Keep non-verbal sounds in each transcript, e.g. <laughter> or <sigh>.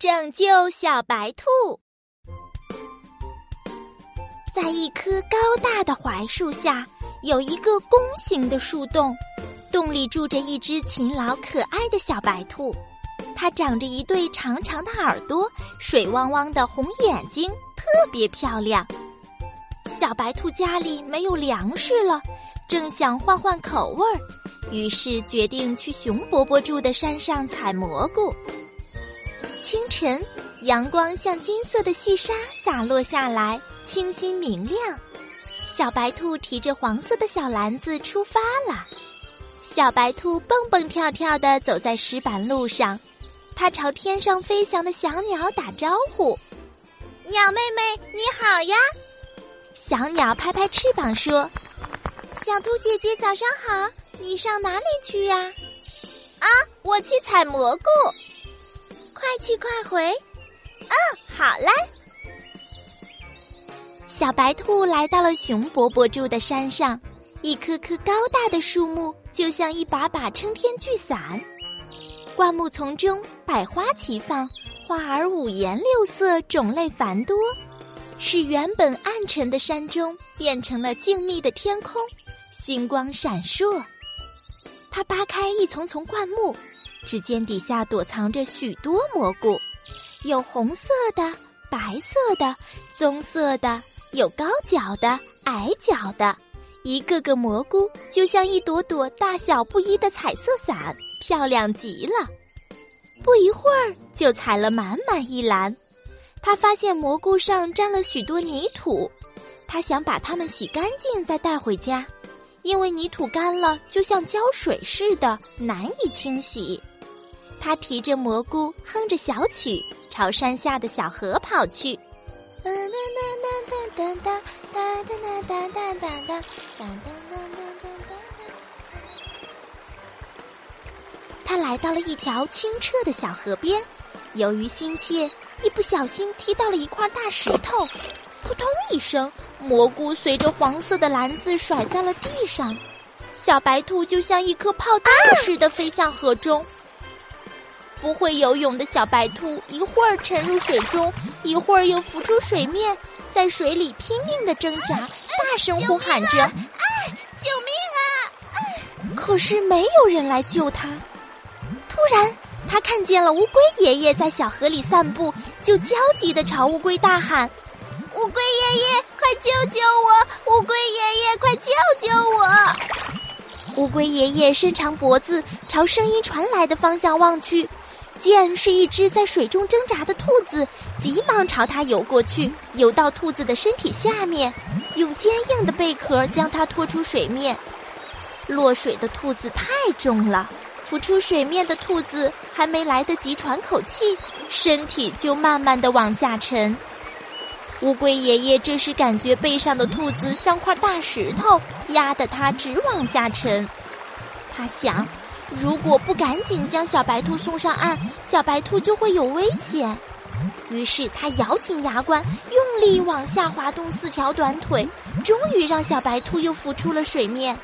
拯救小白兔。在一棵高大的槐树下，有一个弓形的树洞，洞里住着一只勤劳可爱的小白兔。它长着一对长长的耳朵，水汪汪的红眼睛，特别漂亮。小白兔家里没有粮食了，正想换换口味儿，于是决定去熊伯伯住的山上采蘑菇。清晨，阳光像金色的细沙洒落下来，清新明亮。小白兔提着黄色的小篮子出发了。小白兔蹦蹦跳跳的走在石板路上，它朝天上飞翔的小鸟打招呼：“鸟妹妹，你好呀！”小鸟拍拍翅膀说：“小兔姐姐，早上好！你上哪里去呀？”“啊，我去采蘑菇。”快去快回，嗯，好嘞。小白兔来到了熊伯伯住的山上，一棵棵高大的树木就像一把把撑天巨伞。灌木丛中百花齐放，花儿五颜六色，种类繁多，使原本暗沉的山中变成了静谧的天空，星光闪烁。它扒开一丛丛灌木。指尖底下躲藏着许多蘑菇，有红色的、白色的、棕色的，有高脚的、矮脚的。一个个蘑菇就像一朵朵大小不一的彩色伞，漂亮极了。不一会儿就采了满满一篮。他发现蘑菇上沾了许多泥土，他想把它们洗干净再带回家，因为泥土干了就像胶水似的，难以清洗。他提着蘑菇，哼着小曲，朝山下的小河跑去。他来到了一条清澈的小河边，由于心切，一不小心踢到了一块大石头，扑通一声，蘑菇随着黄色的篮子甩在了地上，小白兔就像一颗炮弹似的飞向河中。不会游泳的小白兔一会儿沉入水中，一会儿又浮出水面，在水里拼命的挣扎，大声呼喊着：“啊，救命啊！”可是没有人来救他。突然，他看见了乌龟爷爷在小河里散步，就焦急的朝乌龟大喊：“乌龟爷爷，快救救我！乌龟爷爷，快救救我！”乌龟爷爷伸长脖子，朝声音传来的方向望去。见是一只在水中挣扎的兔子，急忙朝它游过去，游到兔子的身体下面，用坚硬的贝壳将它拖出水面。落水的兔子太重了，浮出水面的兔子还没来得及喘口气，身体就慢慢的往下沉。乌龟爷爷这时感觉背上的兔子像块大石头，压得它直往下沉。他想。如果不赶紧将小白兔送上岸，小白兔就会有危险。于是他咬紧牙关，用力往下滑动四条短腿，终于让小白兔又浮出了水面。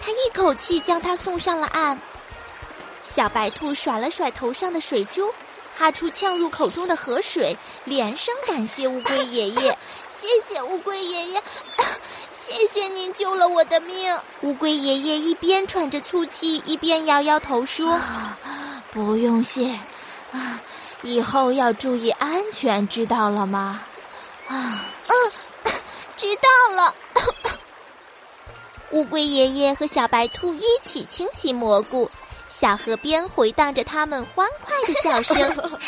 他一口气将它送上了岸。小白兔甩了甩头上的水珠，哈出呛入口中的河水，连声感谢乌龟爷爷：“ <laughs> 谢谢乌龟爷爷。”谢谢您救了我的命。乌龟爷爷一边喘着粗气，一边摇摇头说：“不用谢，啊，以后要注意安全，知道了吗？”啊，嗯，<coughs> 知道了。<coughs> 乌龟爷爷和小白兔一起清洗蘑菇，小河边回荡着他们欢快的笑声。